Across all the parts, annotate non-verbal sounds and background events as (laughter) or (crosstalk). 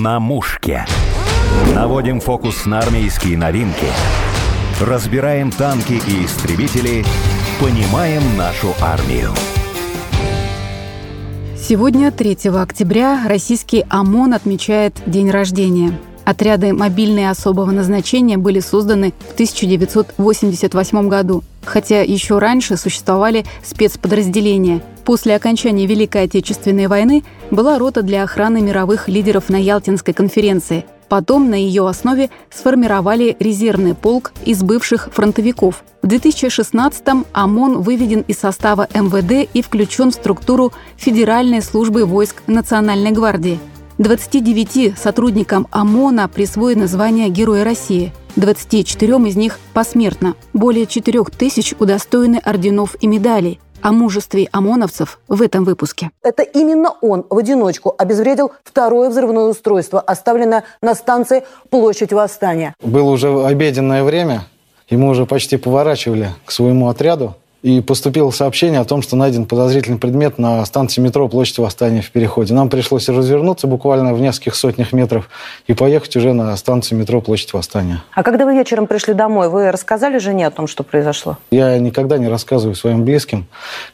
На мушке. Наводим фокус на армейские новинки. Разбираем танки и истребители. Понимаем нашу армию. Сегодня, 3 октября, российский ОМОН отмечает день рождения. Отряды мобильные особого назначения были созданы в 1988 году, хотя еще раньше существовали спецподразделения. После окончания Великой Отечественной войны была рота для охраны мировых лидеров на Ялтинской конференции. Потом на ее основе сформировали резервный полк из бывших фронтовиков. В 2016-м ОМОН выведен из состава МВД и включен в структуру Федеральной службы войск Национальной гвардии – 29 сотрудникам ОМОНа присвоено звание Героя России. 24 из них посмертно. Более 4 тысяч удостоены орденов и медалей. О мужестве ОМОНовцев в этом выпуске. Это именно он в одиночку обезвредил второе взрывное устройство, оставленное на станции Площадь Восстания. Было уже обеденное время, и мы уже почти поворачивали к своему отряду и поступило сообщение о том, что найден подозрительный предмет на станции метро Площадь Восстания в Переходе. Нам пришлось развернуться буквально в нескольких сотнях метров и поехать уже на станцию метро Площадь Восстания. А когда вы вечером пришли домой, вы рассказали жене о том, что произошло? Я никогда не рассказываю своим близким,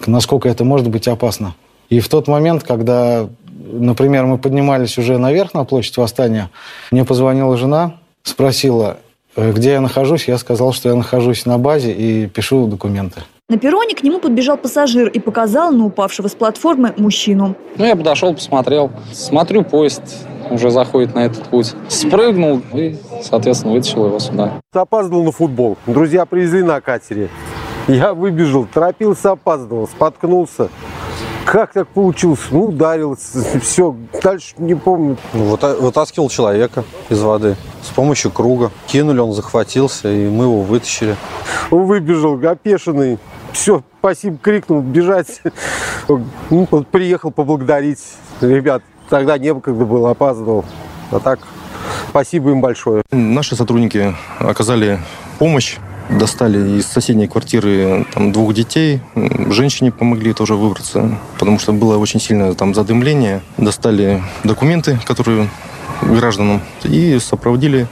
насколько это может быть опасно. И в тот момент, когда, например, мы поднимались уже наверх на Площадь Восстания, мне позвонила жена, спросила, «Э, где я нахожусь. Я сказал, что я нахожусь на базе и пишу документы. На перроне к нему подбежал пассажир и показал на упавшего с платформы мужчину. Ну, я подошел, посмотрел. Смотрю, поезд уже заходит на этот путь. Спрыгнул и, соответственно, вытащил его сюда. Опаздывал на футбол. Друзья привезли на катере. Я выбежал, торопился, опаздывал, споткнулся. Как так получилось? Ну, ударился, все, дальше не помню. Ну, вытаскивал человека из воды с помощью круга. Кинули, он захватился, и мы его вытащили. Он выбежал, опешенный, все, спасибо, крикнул, бежать. Ну, вот приехал поблагодарить ребят. Тогда не было, когда был, опаздывал. А так, спасибо им большое. Наши сотрудники оказали помощь достали из соседней квартиры там, двух детей. Женщине помогли тоже выбраться, потому что было очень сильное там задымление. Достали документы, которые гражданам и сопроводили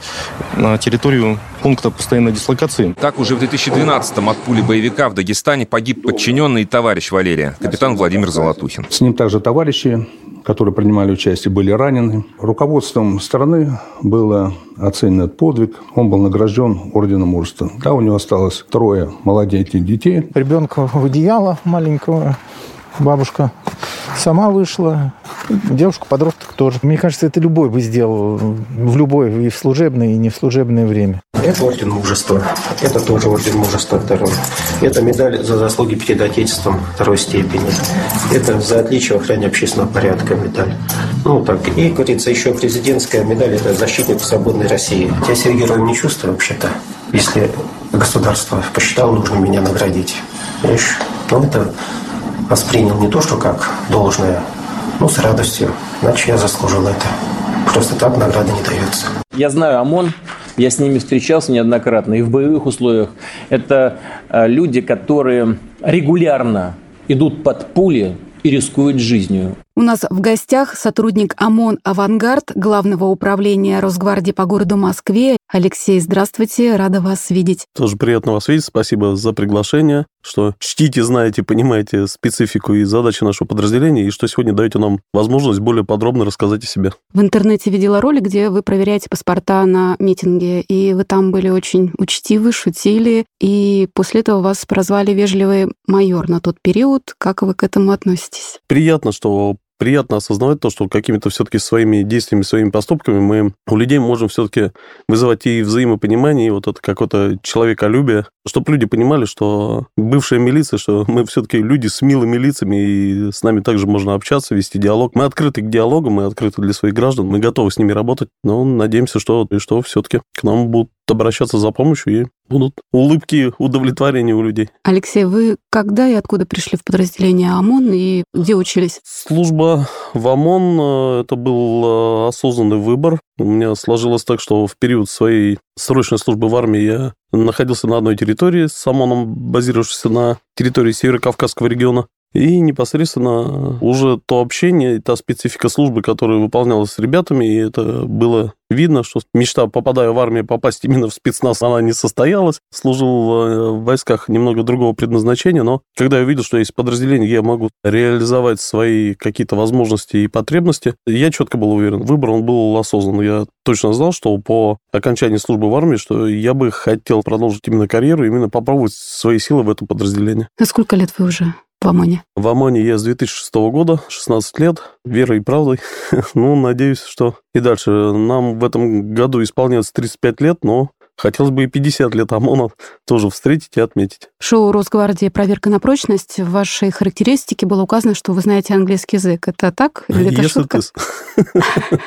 на территорию пункта постоянной дислокации. Так уже в 2012-м от пули боевика в Дагестане погиб подчиненный и товарищ Валерия, капитан Владимир Золотухин. С ним также товарищи, которые принимали участие, были ранены. Руководством страны было оценен этот подвиг. Он был награжден орденом мужества. Да, у него осталось трое молоденьких детей. Ребенка в одеяло маленького бабушка сама вышла, девушка-подросток тоже. Мне кажется, это любой бы сделал, в любое, и в служебное, и не в служебное время. Это орден мужества, это тоже орден мужества второй. Это медаль за заслуги перед Отечеством второй степени. Это за отличие в охране общественного порядка медаль. Ну так, и, говорится, еще президентская медаль, это защитник свободной России. Я себя героем не чувствую вообще-то, если государство посчитало нужным меня наградить. Видишь? Ну, это воспринял не то, что как должное, но с радостью. Иначе я заслужил это. Просто так награда не дается. Я знаю ОМОН, я с ними встречался неоднократно и в боевых условиях. Это э, люди, которые регулярно идут под пули и рискуют жизнью. У нас в гостях сотрудник ОМОН «Авангард» Главного управления Росгвардии по городу Москве. Алексей, здравствуйте, рада вас видеть. Тоже приятно вас видеть, спасибо за приглашение, что чтите, знаете, понимаете специфику и задачи нашего подразделения, и что сегодня даете нам возможность более подробно рассказать о себе. В интернете видела ролик, где вы проверяете паспорта на митинге, и вы там были очень учтивы, шутили, и после этого вас прозвали вежливый майор на тот период. Как вы к этому относитесь? Приятно, что приятно осознавать то, что какими-то все-таки своими действиями, своими поступками мы у людей можем все-таки вызывать и взаимопонимание, и вот это какое-то человеколюбие, чтобы люди понимали, что бывшая милиция, что мы все-таки люди с милыми лицами, и с нами также можно общаться, вести диалог. Мы открыты к диалогу, мы открыты для своих граждан, мы готовы с ними работать, но надеемся, что, что все-таки к нам будут обращаться за помощью и будут улыбки, удовлетворения у людей. Алексей, вы когда и откуда пришли в подразделение ОМОН и где учились? Служба в ОМОН э, – это был э, осознанный выбор. У меня сложилось так, что в период своей срочной службы в армии я находился на одной территории с ОМОНом, базировавшейся на территории Северо-Кавказского региона. И непосредственно уже то общение, та специфика службы, которая выполнялась с ребятами, и это было видно, что мечта, попадая в армию, попасть именно в спецназ, она не состоялась. Служил в войсках немного другого предназначения, но когда я видел, что есть подразделение, я могу реализовать свои какие-то возможности и потребности, я четко был уверен. Выбор, он был осознан. Я точно знал, что по окончании службы в армии, что я бы хотел продолжить именно карьеру, именно попробовать свои силы в этом подразделении. На сколько лет вы уже в ОМОНе? В ОМОНе я с 2006 года, 16 лет, верой и правдой. (laughs) ну, надеюсь, что и дальше. Нам в этом году исполняется 35 лет, но Хотелось бы и 50 лет ОМОНа тоже встретить и отметить. Шоу «Росгвардия. Проверка на прочность». В вашей характеристике было указано, что вы знаете английский язык. Это так? (laughs) Или это Если шутка? ты... (laughs)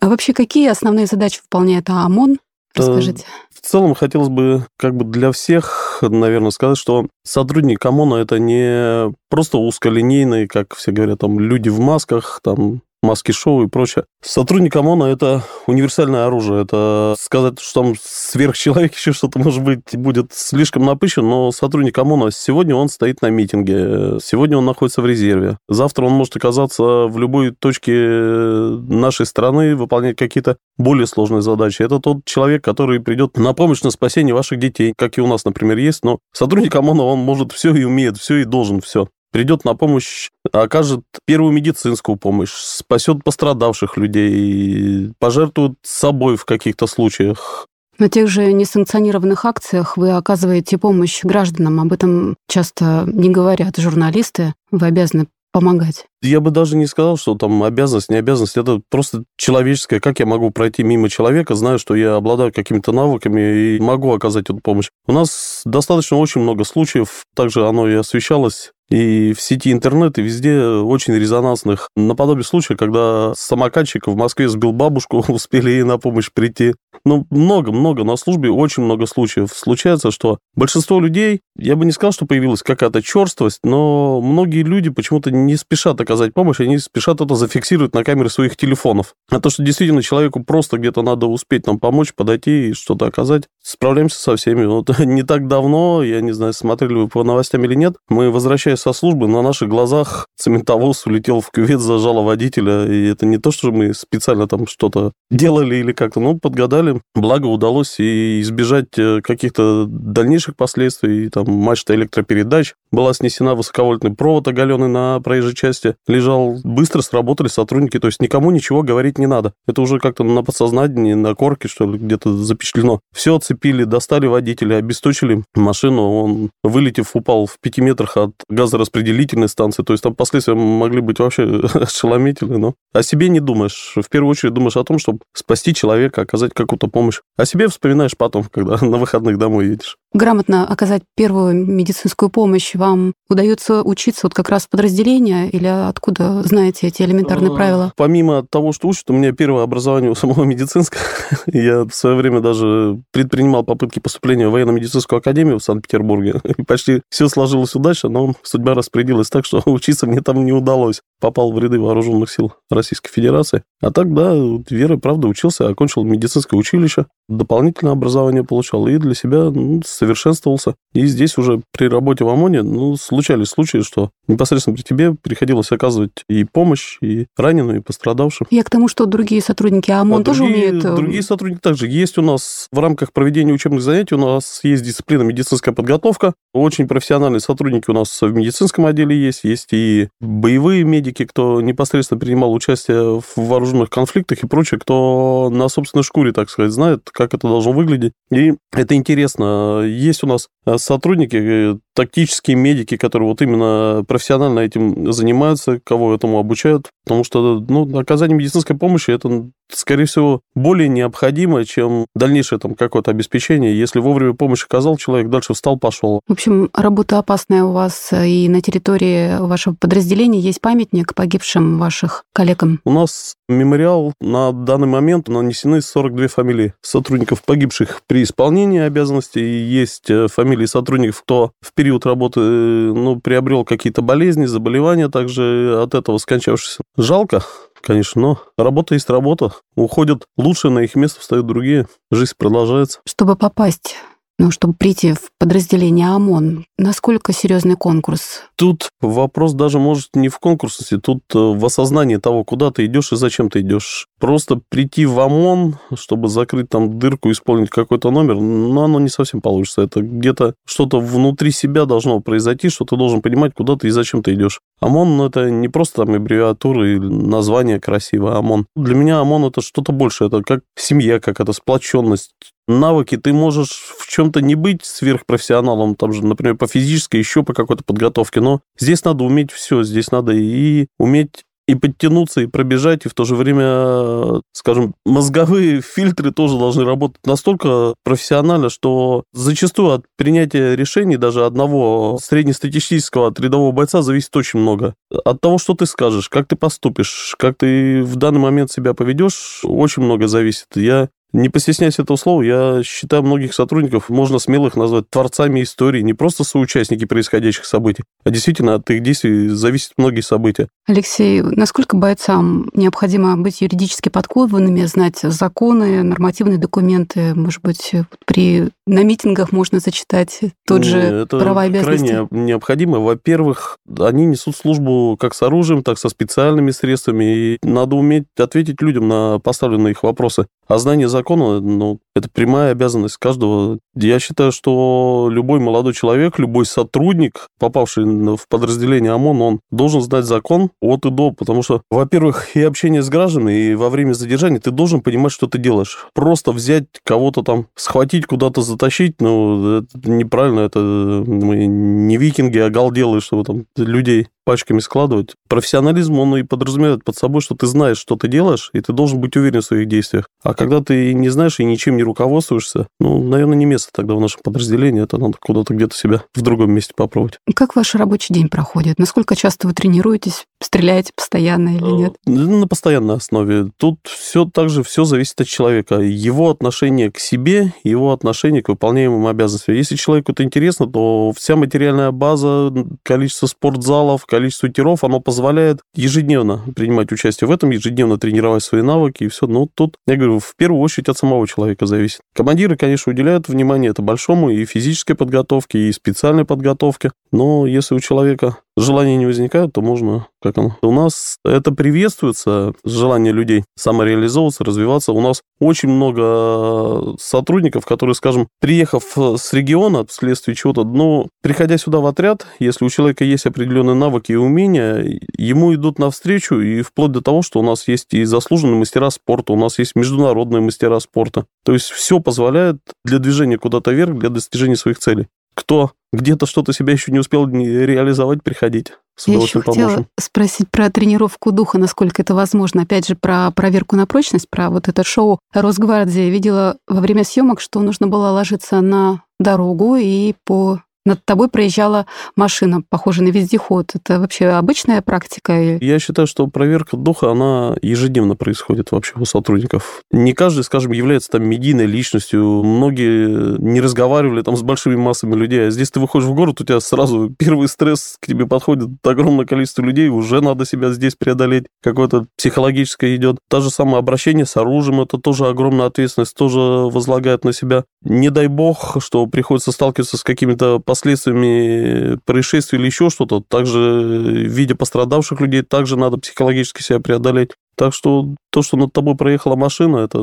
А вообще какие основные задачи выполняет ОМОН? Расскажите. В целом хотелось бы как бы для всех, наверное, сказать, что сотрудник ОМОНа это не просто узколинейные, как все говорят, там люди в масках, там маски-шоу и прочее. Сотрудник ОМОНа – это универсальное оружие. Это сказать, что там сверхчеловек (laughs) еще что-то, может быть, будет слишком напыщен, но сотрудник ОМОНа сегодня он стоит на митинге, сегодня он находится в резерве. Завтра он может оказаться в любой точке нашей страны, выполнять какие-то более сложные задачи. Это тот человек, который придет на помощь, на спасение ваших детей, как и у нас, например, есть. Но сотрудник ОМОНа, он может все и умеет, все и должен все придет на помощь, окажет первую медицинскую помощь, спасет пострадавших людей, пожертвует собой в каких-то случаях. На тех же несанкционированных акциях вы оказываете помощь гражданам. Об этом часто не говорят журналисты. Вы обязаны помогать. Я бы даже не сказал, что там обязанность, не обязанность. Это просто человеческое. Как я могу пройти мимо человека, зная, что я обладаю какими-то навыками и могу оказать эту помощь. У нас достаточно очень много случаев. Также оно и освещалось и в сети интернет, и везде очень резонансных. Наподобие случая, когда самокатчик в Москве сбил бабушку, (laughs) успели ей на помощь прийти. Ну, много-много на службе, очень много случаев. Случается, что большинство людей, я бы не сказал, что появилась какая-то черствость, но многие люди почему-то не спешат оказать помощь, они спешат это зафиксировать на камеры своих телефонов. А то, что действительно человеку просто где-то надо успеть нам помочь, подойти и что-то оказать, справляемся со всеми. Вот (laughs) не так давно, я не знаю, смотрели вы по новостям или нет, мы, возвращаясь со службы, на наших глазах цементовоз улетел в кювет, зажало водителя, и это не то, что мы специально там что-то делали или как-то, ну, подгадали. Благо удалось и избежать э, каких-то дальнейших последствий, там, мачта электропередач, была снесена высоковольтный провод оголенный на проезжей части, лежал, быстро сработали сотрудники, то есть никому ничего говорить не надо. Это уже как-то на подсознании, на корке, что ли, где-то запечатлено. Все оцепили, достали водителя, обесточили машину, он, вылетев, упал в пяти метрах от газораспределительной станции, то есть там последствия могли быть вообще (laughs) ошеломительные, но о себе не думаешь. В первую очередь думаешь о том, чтобы спасти человека, оказать какую-то помощь. О себе вспоминаешь потом, когда (laughs) на выходных домой едешь. Грамотно оказать первую медицинскую помощь вам удается учиться вот как раз в подразделении или откуда знаете эти элементарные правила? Помимо того, что учат, у меня первое образование у самого (laughs) медицинское. (laughs) Я в свое время даже предпринимал попытки поступления в военно-медицинскую академию в Санкт-Петербурге. И почти все сложилось удачно, но судьба распорядилась так, что учиться мне там не удалось. Попал в ряды вооруженных сил Российской Федерации. А так, да, верой, правда, учился, окончил медицинское училище, дополнительное образование получал и для себя ну, совершенствовался. И здесь уже при работе в ОМОНе ну, случались случаи, что непосредственно при тебе приходилось оказывать и помощь, и раненым, и пострадавшим. Я к тому, что другие сотрудники ОМОН А тоже другие, умеют... э, Другие сотрудники также. Есть у нас в рамках проведения учебных занятий, у нас есть дисциплина медицинская подготовка. Очень профессиональные сотрудники у нас в медицинском отделе есть. Есть и боевые медики, кто непосредственно принимал участие в вооруженных конфликтах и прочее, кто на собственной шкуре, так сказать, знает, как это должно выглядеть. И это интересно. Есть у нас э, сотрудники, э, тактические медики, которые вот именно профессионально этим занимаются, кого этому обучают, потому что ну, оказание медицинской помощи это, скорее всего, более необходимо, чем дальнейшее там какое-то обеспечение. Если вовремя помощь оказал человек, дальше встал, пошел. В общем, работа опасная у вас, э, и на территории вашего подразделения есть памятник погибшим ваших коллегам. У нас мемориал на данный момент нанесены 42 фамилии сотрудников, погибших при исполнении обязанностей. И Есть э, фамилии сотрудников, кто в период работы э, ну, приобрел какие-то болезни, заболевания, также от этого скончавшись. Жалко, конечно, но работа есть работа. Уходят лучшие, на их место встают другие. Жизнь продолжается. Чтобы попасть ну, чтобы прийти в подразделение ОМОН? Насколько серьезный конкурс? Тут вопрос даже может не в конкурсе, тут э, в осознании того, куда ты идешь и зачем ты идешь. Просто прийти в ОМОН, чтобы закрыть там дырку, исполнить какой-то номер, ну, оно не совсем получится. Это где-то что-то внутри себя должно произойти, что ты должен понимать, куда ты и зачем ты идешь. ОМОН ну, это не просто там аббревиатура или название красивое ОМОН. Для меня ОМОН это что-то больше, это как семья, как это сплоченность, навыки. Ты можешь в чем-то не быть сверхпрофессионалом, там же, например, по физической, еще по какой-то подготовке, но здесь надо уметь все, здесь надо и уметь и подтянуться, и пробежать, и в то же время, скажем, мозговые фильтры тоже должны работать настолько профессионально, что зачастую от принятия решений даже одного среднестатистического от рядового бойца зависит очень много. От того, что ты скажешь, как ты поступишь, как ты в данный момент себя поведешь, очень много зависит. Я не постесняясь этого слова, я считаю многих сотрудников, можно смелых назвать творцами истории, не просто соучастники происходящих событий, а действительно от их действий зависят многие события. Алексей, насколько бойцам необходимо быть юридически подкованными, знать законы, нормативные документы, может быть, при на митингах можно зачитать тот же Это права и обязанности? крайне необходимо. Во-первых, они несут службу как с оружием, так со специальными средствами, и надо уметь ответить людям на поставленные их вопросы. А знание закона, ну, это прямая обязанность каждого. Я считаю, что любой молодой человек, любой сотрудник, попавший в подразделение ОМОН, он должен знать закон от и до, потому что, во-первых, и общение с гражданами, и во время задержания ты должен понимать, что ты делаешь. Просто взять кого-то там, схватить, куда-то затащить, ну, это неправильно, это мы не викинги, а галделы, чтобы там людей пачками складывать. Профессионализм, он и подразумевает под собой, что ты знаешь, что ты делаешь, и ты должен быть уверен в своих действиях. А когда ты не знаешь и ничем не руководствуешься, ну, наверное, не место тогда в нашем подразделении, это надо куда-то где-то себя в другом месте попробовать. Как ваш рабочий день проходит? Насколько часто вы тренируетесь? Стреляете постоянно или нет? Ну, На постоянной основе. Тут все также все зависит от человека. Его отношение к себе, его отношение к выполняемым обязанностям. Если человеку это интересно, то вся материальная база, количество спортзалов, количество тиров, оно позволяет ежедневно принимать участие в этом, ежедневно тренировать свои навыки и все. Но тут, я говорю, в первую очередь от самого человека зависит. Командиры, конечно, уделяют внимание это большому и физической подготовке, и специальной подготовке. Но если у человека желания не возникает, то можно, как оно. У нас это приветствуется, желание людей самореализовываться, развиваться. У нас очень много сотрудников, которые, скажем, приехав с региона вследствие чего-то, но приходя сюда в отряд, если у человека есть определенные навыки и умения, ему идут навстречу, и вплоть до того, что у нас есть и заслуженные мастера спорта, у нас есть международные мастера спорта. То есть все позволяет для движения куда-то вверх, для достижения своих целей. Кто где-то что-то себя еще не успел реализовать, приходить. С Я еще хотела поможем. спросить про тренировку духа, насколько это возможно. Опять же, про проверку на прочность, про вот это шоу Росгвардия. Видела во время съемок, что нужно было ложиться на дорогу и по над тобой проезжала машина, похожая на вездеход. Это вообще обычная практика? Я считаю, что проверка духа, она ежедневно происходит вообще у сотрудников. Не каждый, скажем, является там медийной личностью. Многие не разговаривали там с большими массами людей. А здесь ты выходишь в город, у тебя сразу первый стресс, к тебе подходит огромное количество людей, уже надо себя здесь преодолеть. Какое-то психологическое идет. Та же самое обращение с оружием, это тоже огромная ответственность, тоже возлагает на себя. Не дай бог, что приходится сталкиваться с какими-то последствиями происшествия или еще что-то. Также, видя пострадавших людей, также надо психологически себя преодолеть. Так что то, что над тобой проехала машина, это...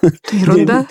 Это (laughs) ерунда?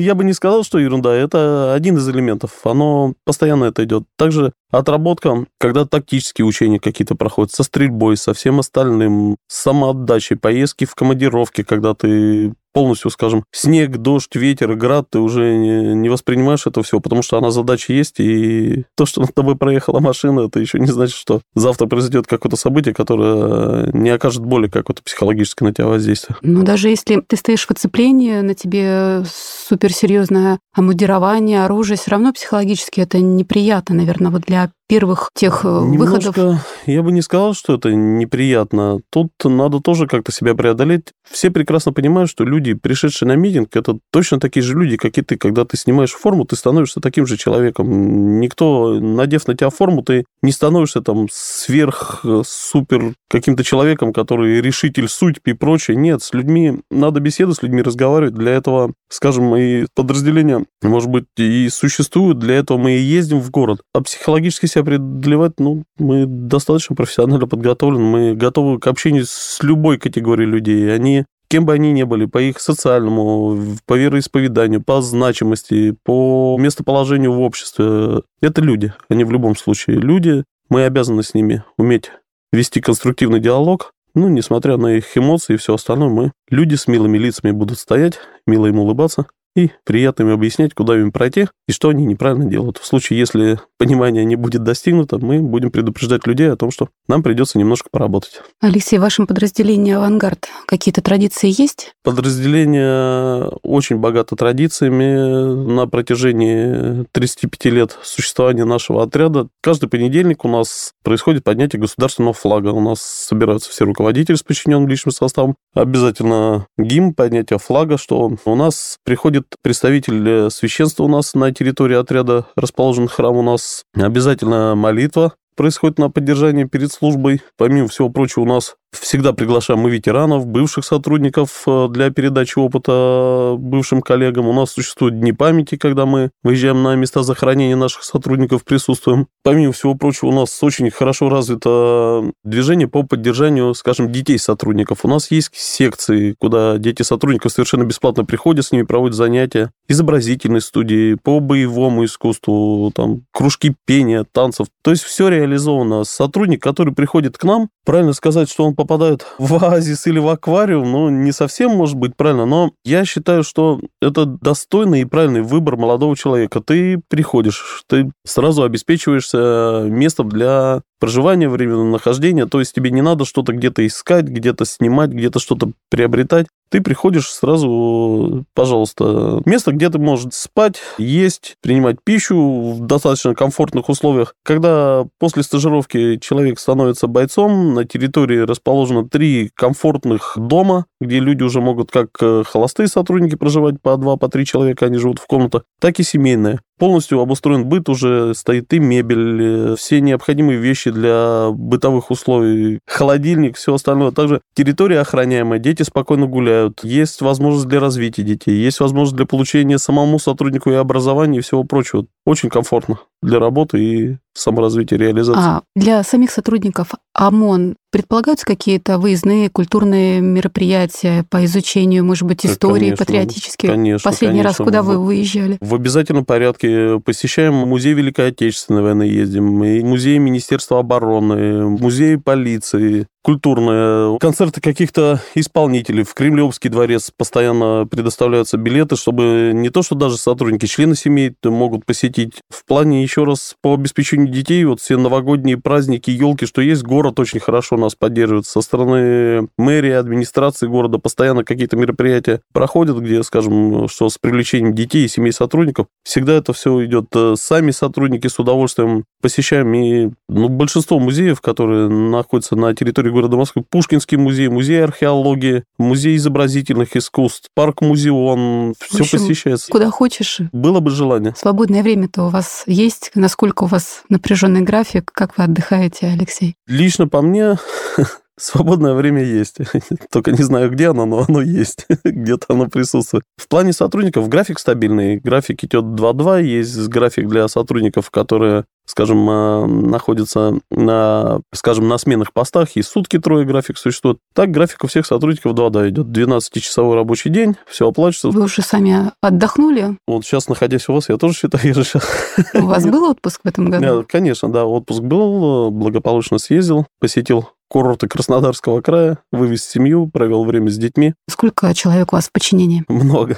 Я бы не сказал, что ерунда. Это один из элементов. Оно постоянно это идет. Также отработка, когда тактические учения какие-то проходят, со стрельбой, со всем остальным, с самоотдачей, поездки в командировке, когда ты полностью, скажем, снег, дождь, ветер, град, ты уже не, не воспринимаешь это все, потому что она задача есть, и то, что над тобой проехала машина, это еще не значит, что завтра произойдет какое-то событие, которое не окажет боли какой-то психологической на тебя воздействия. Но даже если ты стоишь в оцеплении, на тебе суперсерьезное амудирование, оружие, все равно психологически это неприятно, наверное, вот для первых тех Немножко, выходов? я бы не сказал, что это неприятно. Тут надо тоже как-то себя преодолеть. Все прекрасно понимают, что люди, пришедшие на митинг, это точно такие же люди, как и ты. Когда ты снимаешь форму, ты становишься таким же человеком. Никто, надев на тебя форму, ты не становишься там сверх, супер каким-то человеком, который решитель судьб и прочее. Нет, с людьми надо беседовать, с людьми разговаривать. Для этого, скажем, и подразделения, может быть, и существуют. Для этого мы и ездим в город. А психологически себя преодолевать, ну, мы достаточно профессионально подготовлены. Мы готовы к общению с любой категорией людей. Они кем бы они ни были, по их социальному, по вероисповеданию, по значимости, по местоположению в обществе. Это люди, они в любом случае люди. Мы обязаны с ними уметь вести конструктивный диалог, ну, несмотря на их эмоции и все остальное, мы, люди с милыми лицами, будут стоять, мило им улыбаться, и приятно им объяснять, куда им пройти и что они неправильно делают. В случае, если понимание не будет достигнуто, мы будем предупреждать людей о том, что нам придется немножко поработать. Алексей, в вашем подразделении «Авангард» какие-то традиции есть? Подразделение очень богато традициями. На протяжении 35 лет существования нашего отряда каждый понедельник у нас происходит поднятие государственного флага. У нас собираются все руководители с подчиненным личным составом. Обязательно гимн, поднятие флага, что у нас приходит представитель священства у нас на территории отряда, расположен храм у нас. Обязательно молитва происходит на поддержание перед службой. Помимо всего прочего, у нас Всегда приглашаем мы ветеранов, бывших сотрудников э, для передачи опыта бывшим коллегам. У нас существуют дни памяти, когда мы выезжаем на места захоронения наших сотрудников, присутствуем. Помимо всего прочего, у нас очень хорошо развито движение по поддержанию, скажем, детей сотрудников. У нас есть секции, куда дети сотрудников совершенно бесплатно приходят, с ними проводят занятия. Изобразительные студии по боевому искусству, там, кружки пения, танцев. То есть все реализовано. Сотрудник, который приходит к нам, правильно сказать, что он попадают в оазис или в аквариум, ну, не совсем может быть правильно, но я считаю, что это достойный и правильный выбор молодого человека. Ты приходишь, ты сразу обеспечиваешься местом для проживания, временного нахождения, то есть тебе не надо что-то где-то искать, где-то снимать, где-то что-то приобретать. Ты приходишь сразу, пожалуйста, место, где ты можешь спать, есть, принимать пищу в достаточно комфортных условиях. Когда после стажировки человек становится бойцом, на территории расположено три комфортных дома, где люди уже могут как э, холостые сотрудники проживать по два, по три человека, они живут в комнатах, так и семейные. Полностью обустроен быт, уже стоит и мебель, все необходимые вещи для бытовых условий, холодильник, все остальное. Также территория охраняемая, дети спокойно гуляют, есть возможность для развития детей, есть возможность для получения самому сотруднику и образования и всего прочего. Очень комфортно для работы и саморазвития, реализации. А для самих сотрудников ОМОН предполагаются какие-то выездные культурные мероприятия по изучению, может быть, истории, конечно, патриотические? Конечно, Последний конечно. раз куда вы выезжали? В обязательном порядке посещаем музей Великой Отечественной войны, ездим, и музей Министерства обороны, музей полиции, культурные, концерты каких-то исполнителей. В Кремлевский дворец постоянно предоставляются билеты, чтобы не то, что даже сотрудники, члены семей могут посетить. В плане, еще раз, по обеспечению детей, вот все новогодние праздники, елки, что есть, город очень хорошо нас поддерживает. Со стороны мэрии, администрации города постоянно какие-то мероприятия проходят, где, скажем, что с привлечением детей и семей сотрудников. Всегда это все идет. э, Сами сотрудники с удовольствием посещаем. И ну, большинство музеев, которые находятся на территории города Москвы, Пушкинский музей, музей археологии, музей изобразительных искусств, парк-музеон, В все общем, посещается. Куда хочешь. Было бы желание. Свободное время-то у вас есть? Насколько у вас напряженный график? Как вы отдыхаете, Алексей? Лично по мне, (laughs) свободное время есть. (laughs) Только не знаю, где оно, но оно есть. (laughs) Где-то оно присутствует. В плане сотрудников график стабильный. График идет 2-2. Есть график для сотрудников, которые скажем, э, находятся на, скажем, на сменных постах, и сутки трое график существует. Так график у всех сотрудников 2-2 идет. 12-часовой рабочий день, все оплачивается. Вы уже сами отдохнули? Вот сейчас, находясь у вас, я тоже считаю, (laughs) я же сейчас... У вас был отпуск в этом году? Да, Конечно, да, отпуск был, благополучно съездил, посетил курорты Краснодарского края, вывез семью, провел время с детьми. Сколько человек у вас в подчинении? Много.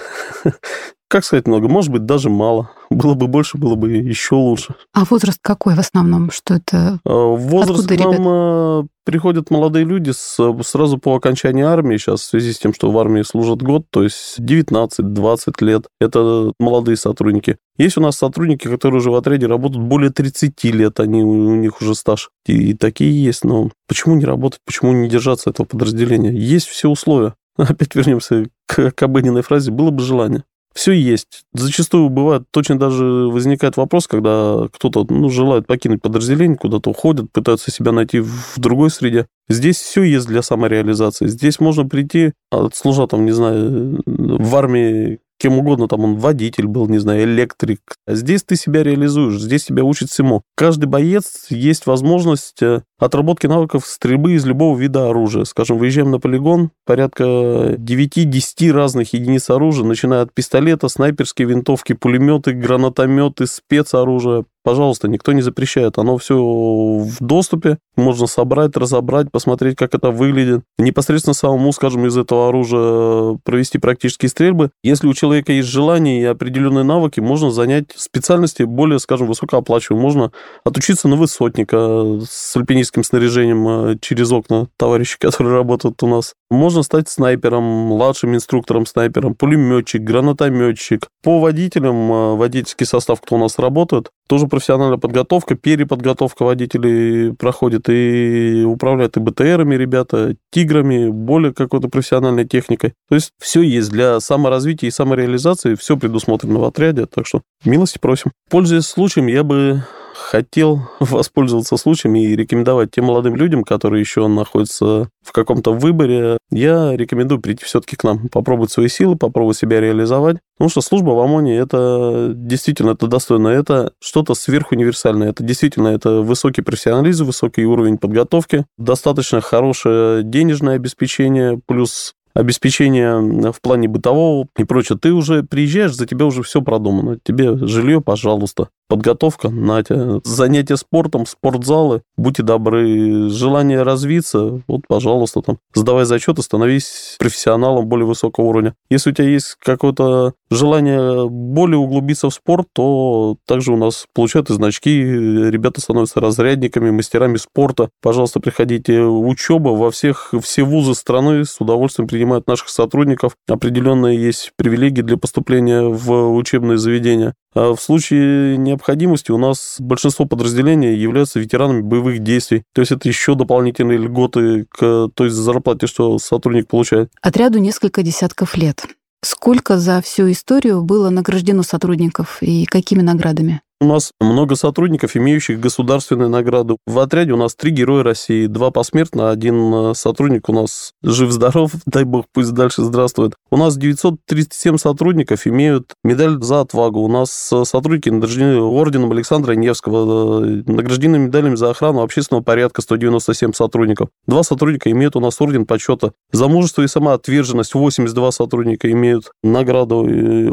Как сказать много? Может быть, даже мало. (laughs) Было бы больше, было бы еще лучше. А возраст какой в основном? Что это? А, Возраст Откуда к нам ребята? э, приходят молодые люди с, сразу по окончании армии, сейчас в связи с тем, что в армии служат год, то есть 19-20 лет. Это молодые сотрудники. Есть у нас сотрудники, которые уже в отряде работают более 30 лет, они, у них уже стаж. И, и такие есть, но почему не работать, почему не держаться этого подразделения? Есть все условия. (laughs) Опять вернемся к, к обыденной фразе «было бы желание». Все есть. Зачастую бывает, точно даже возникает вопрос, когда кто-то ну, желает покинуть подразделение, куда-то уходит, пытаются себя найти в другой среде. Здесь все есть для самореализации. Здесь можно прийти, служа там, не знаю, в армии кем угодно, там он водитель был, не знаю, электрик. А здесь ты себя реализуешь, здесь тебя учат всему. Каждый боец есть возможность э, отработки навыков стрельбы из любого вида оружия. Скажем, выезжаем на полигон, порядка 9-10 разных единиц оружия, начиная от пистолета, снайперские винтовки, пулеметы, гранатометы, спецоружие. Пожалуйста, никто не запрещает. Оно все в доступе. Можно собрать, разобрать, посмотреть, как это выглядит. Непосредственно самому, скажем, из этого оружия провести практические стрельбы. Если у человека есть желание и определенные навыки, можно занять специальности более, скажем, высокооплачиваемые. Можно отучиться на высотника с альпинистским снаряжением э, через окна товарищи, (laughs) которые работают у нас. Можно стать снайпером, младшим инструктором-снайпером, пулеметчик, гранатометчик. По водителям, э, водительский состав, кто у нас работает, тоже профессиональная подготовка, переподготовка водителей проходит и управляют и БТРами ребята, тиграми, более какой-то профессиональной техникой. То есть все есть для саморазвития и самореализации, все предусмотрено в отряде, так что милости просим. Пользуясь случаем, я бы хотел (laughs) воспользоваться случаем и рекомендовать тем молодым людям, которые еще находятся в каком-то выборе, я рекомендую прийти все-таки к нам, попробовать свои силы, попробовать себя реализовать. Потому что служба в ОМОНе это действительно это достойно, это что-то сверхуниверсальное, это действительно это высокий профессионализм, высокий уровень подготовки, достаточно хорошее денежное обеспечение, плюс обеспечение в плане бытового и прочее, ты уже приезжаешь, за тебя уже все продумано. Тебе жилье, пожалуйста. Подготовка, Натя. Занятия спортом, спортзалы, будьте добры. Желание развиться, вот, пожалуйста, там, сдавай зачеты, становись профессионалом более высокого уровня. Если у тебя есть какое-то желание более углубиться в спорт, то также у нас получают и значки, ребята становятся разрядниками, мастерами спорта. Пожалуйста, приходите. Учеба во всех, все вузы страны с удовольствием принимают наших сотрудников. Определенные есть привилегии для поступления в учебные заведения. А в случае необходимости у нас большинство подразделений являются ветеранами боевых действий. То есть это еще дополнительные льготы к той зарплате, что сотрудник получает. Отряду несколько десятков лет. Сколько за всю историю было награждено сотрудников и какими наградами? У нас много сотрудников, имеющих государственные награды. В отряде у нас три героя России, два посмертно, один э, сотрудник у нас жив-здоров, (laughs) дай бог, пусть дальше здравствует. У нас 937 сотрудников имеют медаль за отвагу. У нас э, сотрудники награждены орденом Александра Невского, э, награждены медалями за охрану общественного порядка 197 сотрудников. Два сотрудника имеют у нас орден почета. За мужество и самоотверженность 82 сотрудника имеют награду.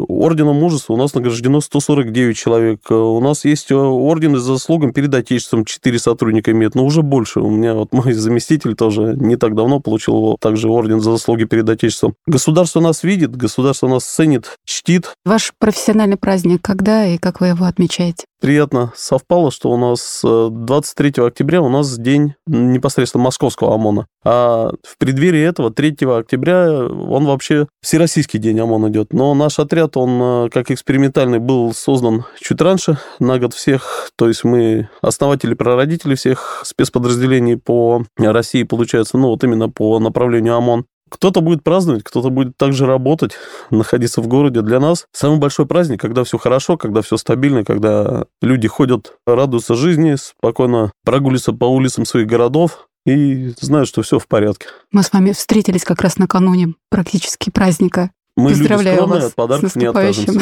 Орденом мужества у нас награждено 149 человек у нас есть э, ордены за заслугам перед Отечеством, 4 сотрудника имеют, но уже больше. У меня вот (laughs) мой заместитель тоже не так давно получил также орден за заслуги перед Отечеством. Государство нас видит, государство нас ценит, чтит. Ваш профессиональный праздник когда и как вы его отмечаете? Приятно совпало, что у нас 23 э, октября у нас день непосредственно московского ОМОНа. А в преддверии этого, 3 октября, он вообще Всероссийский день ОМОН идет. Но наш отряд, он э, как экспериментальный был создан чуть раньше, на год всех. То есть мы основатели, прародители всех спецподразделений по России, получается, ну вот именно по направлению ОМОН. Кто-то будет праздновать, кто-то будет также работать, находиться в городе. Для нас самый большой праздник, когда все хорошо, когда все стабильно, когда люди ходят, радуются жизни, спокойно прогуливаются по улицам своих городов, и знают, что все в порядке. Мы с вами встретились как раз накануне практически праздника. Мы Поздравляю люди скромные, от подарков не откажемся.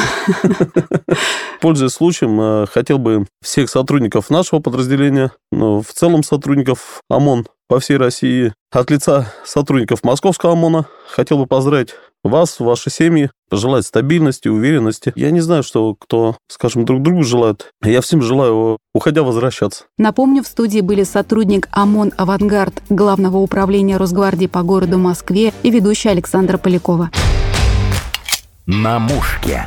(laughs) Пользуясь случаем, э, хотел бы всех сотрудников нашего подразделения, ну, в целом сотрудников ОМОН по всей России, от лица сотрудников Московского ОМОНа, хотел бы поздравить вас, ваши семьи, пожелать стабильности, уверенности. Я не знаю, что кто, скажем, друг другу желает. Я всем желаю, уходя, возвращаться. Напомню, в студии были сотрудник ОМОН «Авангард» Главного управления Росгвардии по городу Москве и ведущая Александра Полякова. На мушке.